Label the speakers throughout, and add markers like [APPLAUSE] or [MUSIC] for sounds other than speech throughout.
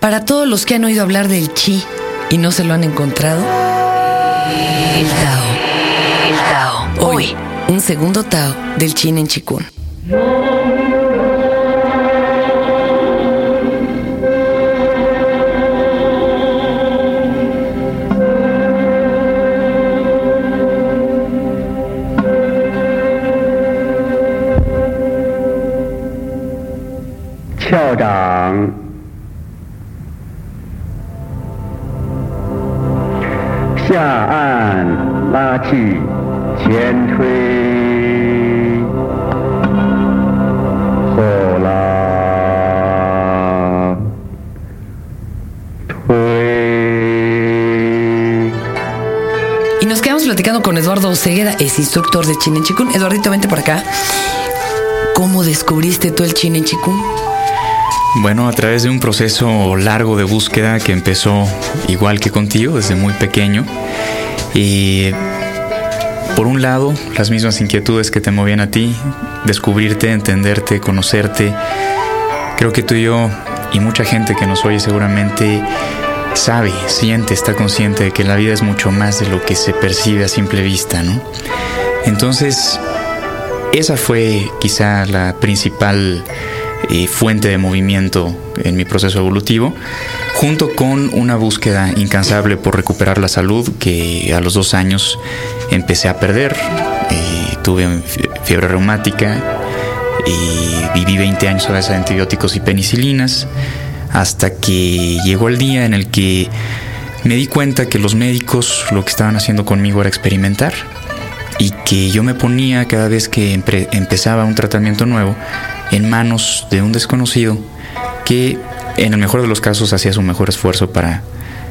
Speaker 1: Para todos los que han oído hablar del chi y no se lo han encontrado, el Tao. El Tao. Hoy, un segundo Tao del Chin en Chikun. Y nos quedamos platicando con Eduardo Ceguera, es instructor de Chin en Chikun. Eduardito, vente por acá. ¿Cómo descubriste tú el Chin en Chikun?
Speaker 2: Bueno, a través de un proceso largo de búsqueda que empezó igual que contigo desde muy pequeño. Y por un lado, las mismas inquietudes que te movían a ti, descubrirte, entenderte, conocerte. Creo que tú y yo y mucha gente que nos oye seguramente sabe, siente, está consciente de que la vida es mucho más de lo que se percibe a simple vista, ¿no? Entonces, esa fue quizá la principal eh, fuente de movimiento en mi proceso evolutivo, junto con una búsqueda incansable por recuperar la salud que a los dos años empecé a perder. Eh, tuve fiebre reumática y viví 20 años a base de antibióticos y penicilinas, hasta que llegó el día en el que me di cuenta que los médicos lo que estaban haciendo conmigo era experimentar y que yo me ponía cada vez que empezaba un tratamiento nuevo en manos de un desconocido que en el mejor de los casos hacía su mejor esfuerzo para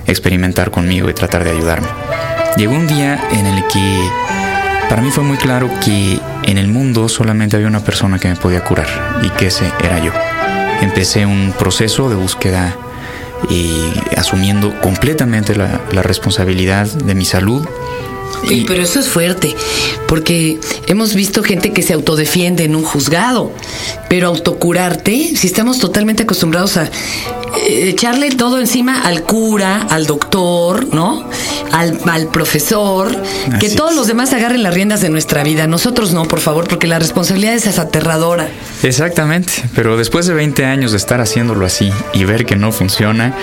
Speaker 2: experimentar conmigo y tratar de ayudarme. Llegó un día en el que para mí fue muy claro que en el mundo solamente había una persona que me podía curar y que ese era yo. Empecé un proceso de búsqueda y asumiendo completamente la, la responsabilidad de mi salud
Speaker 1: pero eso es fuerte, porque hemos visto gente que se autodefiende en un juzgado, pero autocurarte, si estamos totalmente acostumbrados a eh, echarle todo encima al cura, al doctor, ¿no? Al, profesor, que todos los demás agarren las riendas de nuestra vida, nosotros no, por favor, porque la responsabilidad es aterradora.
Speaker 2: Exactamente, pero después de 20 años de estar haciéndolo así y ver que no funciona,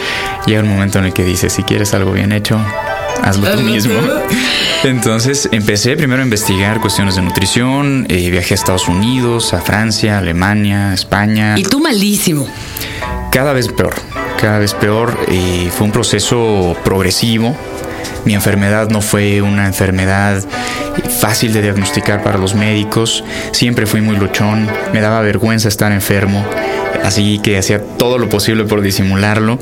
Speaker 2: llega un momento en el que dices, si quieres algo bien hecho, hazlo tú mismo. Entonces empecé primero a investigar cuestiones de nutrición, eh, viajé a Estados Unidos, a Francia, Alemania, España.
Speaker 1: Y tú malísimo.
Speaker 2: Cada vez peor, cada vez peor. y fue un proceso progresivo. Mi enfermedad no fue una enfermedad fácil de diagnosticar para los médicos. Siempre fui muy luchón, me daba vergüenza estar enfermo, así que hacía todo lo posible por disimularlo.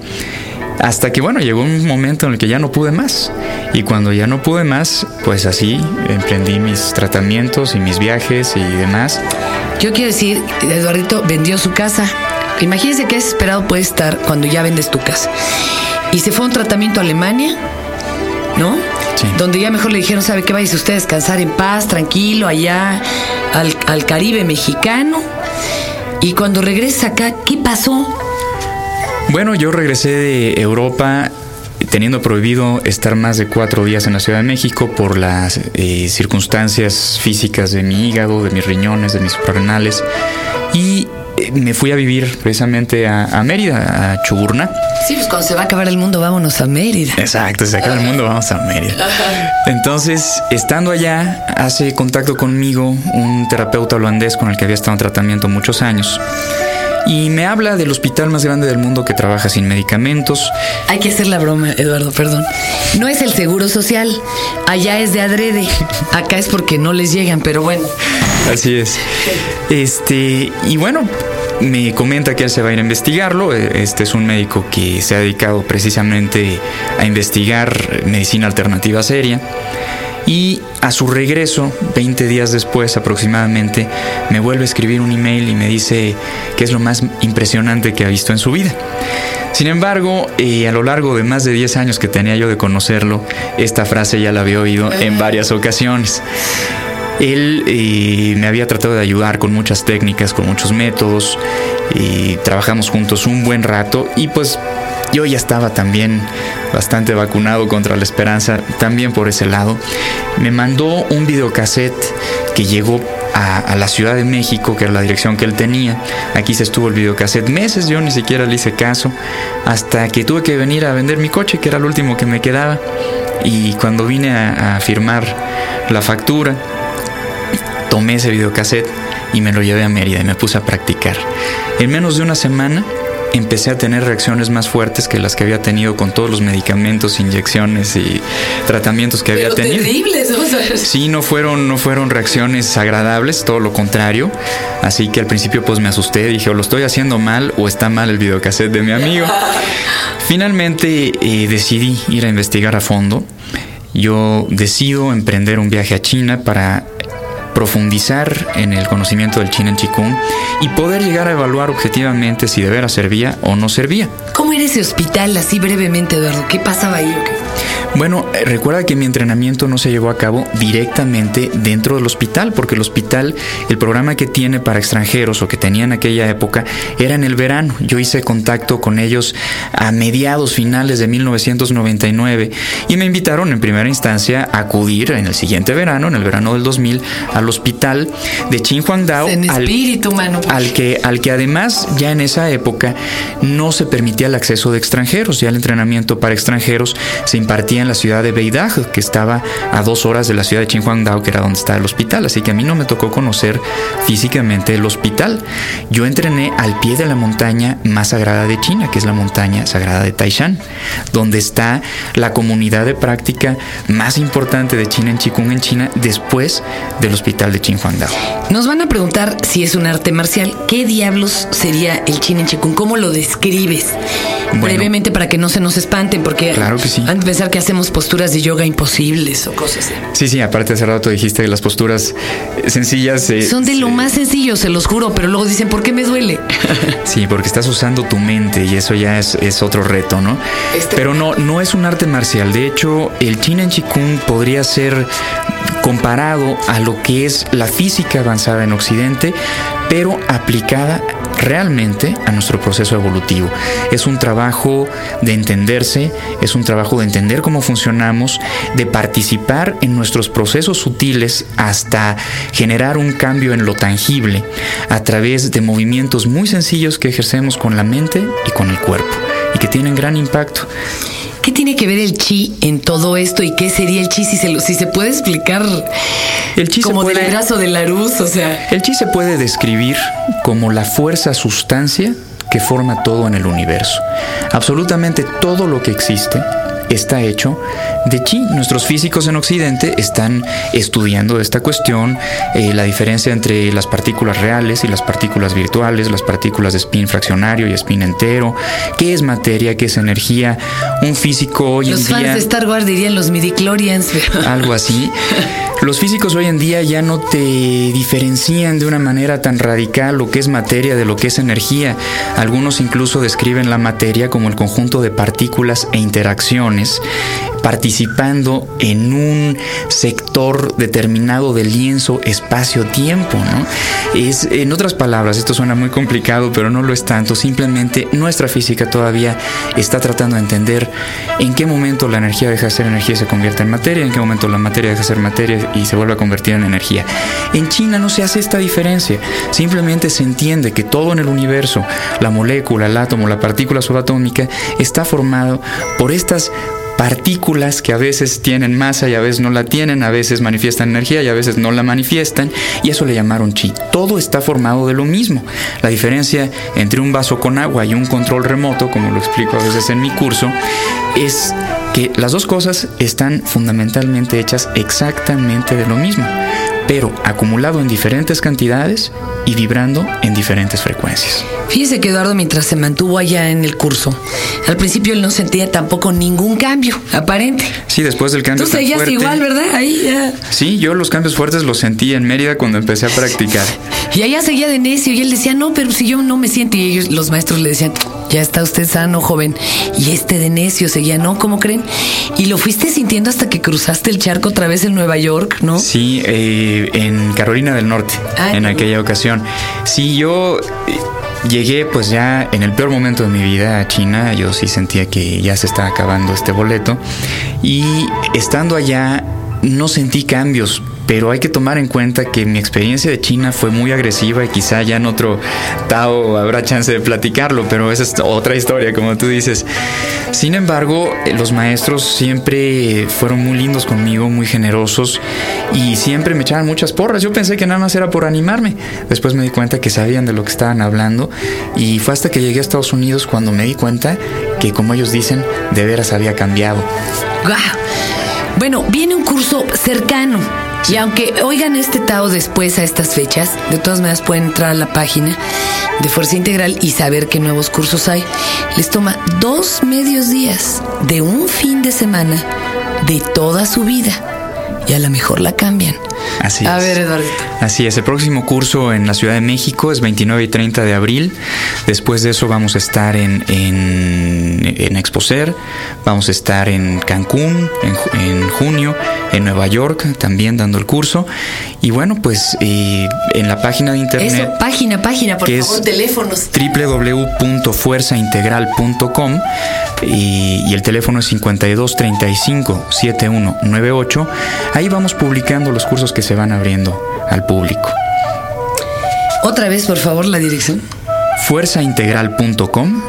Speaker 2: Hasta que bueno, llegó un momento en el que ya no pude más. Y cuando ya no pude más, pues así emprendí mis tratamientos y mis viajes y demás.
Speaker 1: Yo quiero decir, Eduardito vendió su casa. Imagínense qué desesperado puede estar cuando ya vendes tu casa. Y se fue a un tratamiento a Alemania, ¿no? Sí. Donde ya mejor le dijeron, ¿sabe qué? Vaya usted a descansar en paz, tranquilo, allá al, al Caribe mexicano. Y cuando regresa acá, ¿qué pasó?
Speaker 2: Bueno, yo regresé de Europa teniendo prohibido estar más de cuatro días en la Ciudad de México por las eh, circunstancias físicas de mi hígado, de mis riñones, de mis suprarrenales. Y eh, me fui a vivir precisamente a, Mérida, a Chuburna.
Speaker 1: Sí, pues cuando se va a acabar el mundo, vámonos a Mérida.
Speaker 2: Exacto, se acaba el mundo, vamos a Mérida. Entonces, estando allá, hace contacto conmigo un terapeuta holandés con el que había estado en tratamiento muchos años y me habla del hospital más grande del mundo que trabaja sin medicamentos.
Speaker 1: Hay que hacer la broma, Eduardo, perdón. No es el seguro social, allá es de adrede, acá es porque no les llegan, pero bueno.
Speaker 2: Así es. Este, y bueno, me comenta que él se va a ir a investigarlo. Este es un médico que se ha dedicado precisamente a investigar medicina alternativa seria. Y a su regreso, 20 días después aproximadamente, me vuelve a escribir un email y me dice que es lo más impresionante que ha visto en su vida. Sin embargo, eh, a lo largo de más de 10 años que tenía yo de conocerlo, esta frase ya la había oído en varias ocasiones. Él eh, me había tratado de ayudar con muchas técnicas, con muchos métodos, y trabajamos juntos un buen rato y pues yo ya estaba también bastante vacunado contra la esperanza, también por ese lado. Me mandó un videocassette que llegó a, la Ciudad de México, que era la dirección que él tenía. Aquí se estuvo el videocassette meses, yo ni siquiera le hice caso, hasta que tuve que venir a vender mi coche, que era el último que me quedaba. Y cuando vine a, a firmar la factura, tomé ese videocassette y me lo llevé a Mérida y me puse a practicar. En menos de una semana empecé a tener reacciones más fuertes que las que había tenido con todos los medicamentos, inyecciones y tratamientos que había tenido.
Speaker 1: Terribles,
Speaker 2: Sí, no fueron, no fueron reacciones agradables, todo lo contrario. Así que al principio pues me asusté, dije o lo estoy haciendo mal o está mal el videocassette de mi amigo. [LAUGHS] Finalmente eh, decidí ir a investigar a fondo. Yo decido emprender un viaje a China para profundizar en el conocimiento del Chin en Chikung y poder llegar a evaluar objetivamente si de veras servía o no servía.
Speaker 1: ¿Cómo era ese hospital así brevemente, Eduardo? ¿Qué pasaba ahí o qué?
Speaker 2: Bueno, eh, recuerda que mi entrenamiento no se llevó a cabo directamente dentro del hospital, porque el hospital, el programa que tiene para extranjeros o que tenía en aquella época, era en el verano. Yo hice contacto con ellos a mediados finales de 1999 y me invitaron en primera instancia a acudir en el siguiente verano, en el verano del 2000, al hospital de Chinhuangdao.
Speaker 1: En espíritu,
Speaker 2: al,
Speaker 1: mano.
Speaker 2: Al que, al que además ya en esa época no se permitía el acceso de extranjeros, ya el entrenamiento para extranjeros se impartía en la ciudad de Beidag, que estaba a dos horas de la ciudad de Qinhuangdao, que era donde está el hospital. Así que a mí no me tocó conocer físicamente el hospital. Yo entrené al pie de la montaña más sagrada de China, que es la montaña sagrada de Taishan, donde está la comunidad de práctica más importante de China en Qigong en China, después del hospital de Qinhuangdao.
Speaker 1: Nos van a preguntar si es un arte marcial. ¿Qué diablos sería el Chin en? ¿Cómo lo describes? Brevemente para que no se nos espanten, porque
Speaker 2: claro que sí.
Speaker 1: han de pensar que hacemos posturas de yoga imposibles o cosas así.
Speaker 2: Sí, sí, aparte hace rato dijiste que las posturas sencillas...
Speaker 1: Eh, Son de lo más sencillo, se los juro, pero luego dicen, ¿por qué me duele? [LAUGHS]
Speaker 2: sí, porque estás usando tu mente y eso ya es, es otro reto, ¿no? Este pero no, no es un arte marcial. De hecho, el Chin en Chikung podría ser comparado a lo que es la física avanzada en Occidente, pero aplicada realmente a nuestro proceso evolutivo. Es un trabajo de entenderse, es un trabajo de entender cómo funcionamos, de participar en nuestros procesos sutiles hasta generar un cambio en lo tangible a través de movimientos muy sencillos que ejercemos con la mente y con el cuerpo y que tienen gran impacto.
Speaker 1: ¿Qué tiene que ver el chi en todo esto y qué sería el chi si se, si se puede explicar
Speaker 2: el chi
Speaker 1: como
Speaker 2: del
Speaker 1: brazo de la luz? O sea.
Speaker 2: El chi se puede describir como la fuerza sustancia que forma todo en el universo. Absolutamente todo lo que existe está hecho de chi. Nuestros físicos en Occidente están estudiando esta cuestión, eh, la diferencia entre las partículas reales y las partículas virtuales, las partículas de spin fraccionario y spin entero, qué es materia, qué es energía. Un físico hoy
Speaker 1: en
Speaker 2: día...
Speaker 1: Los fans de Star Wars dirían los midichlorians. [LAUGHS]
Speaker 2: Algo así. Los físicos hoy en día ya no te diferencian de una manera tan radical lo que es materia de lo que es energía. Algunos incluso describen la materia como el conjunto de partículas e Razones participando en un sector determinado de lienzo espacio-tiempo, ¿no? Es, en otras palabras, esto suena muy complicado, pero no lo es tanto. Simplemente nuestra física todavía está tratando de entender en qué momento la energía deja de ser energía y se convierte en materia, en qué momento la materia deja de ser materia y se vuelve a convertir en energía. En China no se hace esta diferencia. Simplemente se entiende que todo en el universo, la molécula, el átomo, la partícula subatómica, está formado por estas partículas que a veces tienen masa y a veces no la tienen, a veces manifiestan energía y a veces no la manifiestan, y eso le llamaron chi. Todo está formado de lo mismo. La diferencia entre un vaso con agua y un control remoto, como lo explico a veces en mi curso, es que las dos cosas están fundamentalmente hechas exactamente de lo mismo, pero acumulado en diferentes cantidades y vibrando en diferentes frecuencias.
Speaker 1: Fíjese que Eduardo, mientras se mantuvo allá en el curso, al principio él no sentía tampoco ningún cambio aparente.
Speaker 2: Sí, después del cambio.
Speaker 1: Tú seguías igual, ¿verdad? Ahí ya.
Speaker 2: Sí, yo los cambios fuertes los sentí en Mérida cuando empecé a practicar.
Speaker 1: Y allá seguía de necio y él decía, no, pero si yo no me siento. Y ellos, los maestros le decían, ya está usted sano, joven. Y este de necio seguía, ¿no? ¿Cómo creen? Y lo fuiste sintiendo hasta que cruzaste el charco otra vez en Nueva York, ¿no?
Speaker 2: Sí, eh, en Carolina del Norte, ah, en aquella ocasión. Sí, yo llegué pues ya en el peor momento de mi vida a China, yo sí sentía que ya se estaba acabando este boleto y estando allá no sentí cambios, pero hay que tomar en cuenta que mi experiencia de China fue muy agresiva y quizá ya en otro Tao habrá chance de platicarlo, pero esa es otra historia, como tú dices. Sin embargo, los maestros siempre fueron muy lindos conmigo, muy generosos y siempre me echaban muchas porras. Yo pensé que nada más era por animarme. Después me di cuenta que sabían de lo que estaban hablando y fue hasta que llegué a Estados Unidos cuando me di cuenta que, como ellos dicen, de veras había cambiado.
Speaker 1: Bueno, viene un curso cercano. Y aunque oigan este Tao después a estas fechas, de todas maneras pueden entrar a la página de Fuerza Integral y saber qué nuevos cursos hay. Les toma dos medios días de un fin de semana de toda su vida. Y a lo mejor la cambian.
Speaker 2: Así
Speaker 1: a
Speaker 2: es.
Speaker 1: ver, Eduardo.
Speaker 2: Así es, el próximo curso en la Ciudad de México es 29 y 30 de abril. Después de eso vamos a estar en, en, en Exposer, vamos a estar en Cancún en, en, junio, en Nueva York también dando el curso. Y bueno, pues eh, en la página de internet...
Speaker 1: Eso, página, página, por favor, teléfonos.
Speaker 2: www.fuerzaintegral.com y, y el teléfono es 52 35 7198. Ahí vamos publicando los cursos que se van abriendo al público.
Speaker 1: Otra vez, por favor, la dirección.
Speaker 2: Fuerzaintegral.com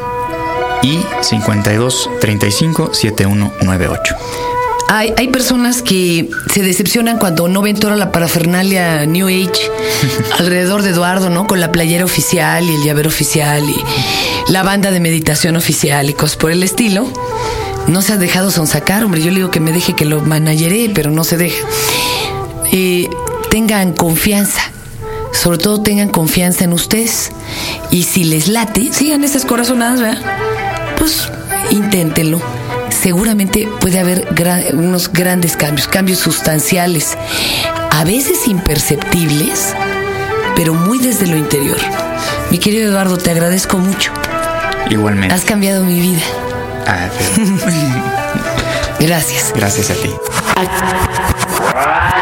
Speaker 2: y 52 35 7198.
Speaker 1: Hay, hay, personas que se decepcionan cuando no ven toda la parafernalia New Age [LAUGHS] alrededor de Eduardo, ¿no? Con la playera oficial y el llavero oficial y la banda de meditación oficial y cosas por el estilo. No se ha dejado sonsacar, hombre. Yo le digo que me deje que lo manageré, pero no se deja. Eh, tengan confianza. Sobre todo tengan confianza en ustedes. Y si les late, sigan esas corazonadas, ¿verdad? Pues inténtenlo seguramente puede haber gran, unos grandes cambios, cambios sustanciales, a veces imperceptibles, pero muy desde lo interior. Mi querido Eduardo, te agradezco mucho.
Speaker 2: Igualmente.
Speaker 1: Has cambiado mi vida.
Speaker 2: Ah, pero... [LAUGHS]
Speaker 1: Gracias.
Speaker 2: Gracias a ti.